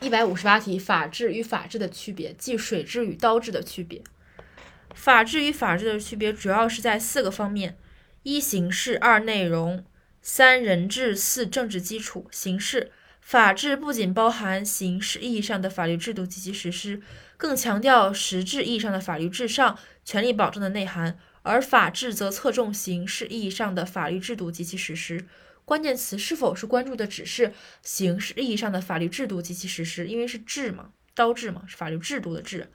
一百五十八题，法治与法治的区别，即水治与刀治的区别。法治与法治的区别主要是在四个方面：一形式，二内容，三人治，四政治基础。形式，法治不仅包含形式意义上的法律制度及其实施，更强调实质意义上的法律至上、权利保障的内涵；而法治则侧重形式意义上的法律制度及其实施。关键词是否是关注的只是形式意义上的法律制度及其实施？因为是治嘛，刀治嘛，是法律制度的治。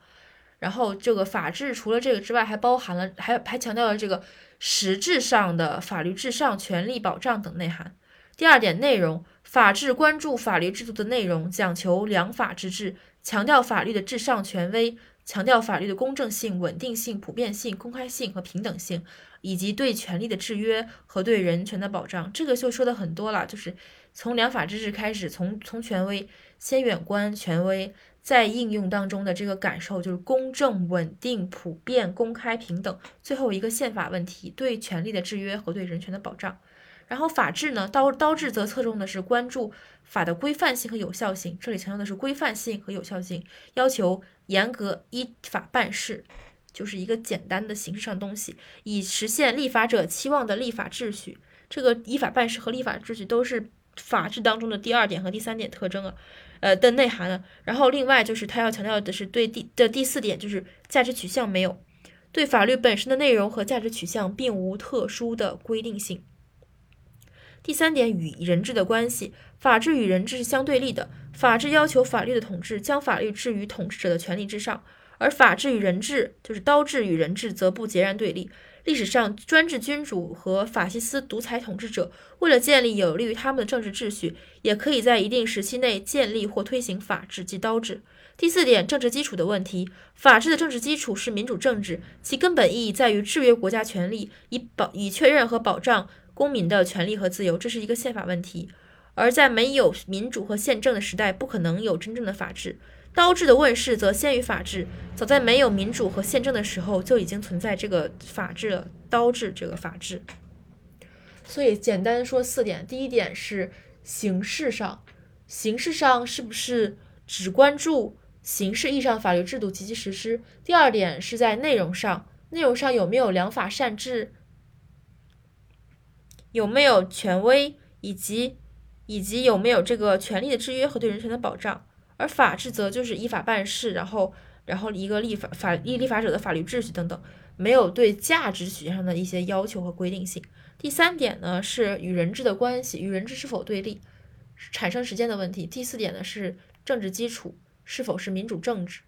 然后这个法治除了这个之外，还包含了还还强调了这个实质上的法律至上、权利保障等内涵。第二点，内容，法治关注法律制度的内容，讲求良法之治，强调法律的至上权威，强调法律的公正性、稳定性、普遍性、公开性和平等性。以及对权利的制约和对人权的保障，这个就说的很多了，就是从良法之治开始，从从权威先远观权威，在应用当中的这个感受就是公正、稳定、普遍、公开、平等，最后一个宪法问题，对权利的制约和对人权的保障。然后法治呢，刀刀治则侧重的是关注法的规范性和有效性，这里强调的是规范性和有效性，要求严格依法办事。就是一个简单的形式上东西，以实现立法者期望的立法秩序。这个依法办事和立法秩序都是法治当中的第二点和第三点特征啊，呃的内涵啊。然后另外就是他要强调的是对第的第四点，就是价值取向没有，对法律本身的内容和价值取向并无特殊的规定性。第三点与人治的关系，法治与人治是相对立的，法治要求法律的统治将法律置于统治者的权利之上。而法治与人治，就是刀治与人治，则不截然对立。历史上，专制君主和法西斯独裁统治者，为了建立有利于他们的政治秩序，也可以在一定时期内建立或推行法治，即刀治。第四点，政治基础的问题。法治的政治基础是民主政治，其根本意义在于制约国家权力，以保以确认和保障公民的权利和自由，这是一个宪法问题。而在没有民主和宪政的时代，不可能有真正的法治。刀治的问世则先于法治，早在没有民主和宪政的时候就已经存在这个法治了。刀治这个法治，所以简单说四点：第一点是形式上，形式上是不是只关注形式意义上法律制度及其实施？第二点是在内容上，内容上有没有良法善治，有没有权威，以及以及有没有这个权利的制约和对人权的保障？而法治则就是依法办事，然后，然后一个立法法立立法者的法律秩序等等，没有对价值取向上的一些要求和规定性。第三点呢是与人治的关系，与人治是否对立，产生时间的问题。第四点呢是政治基础是否是民主政治。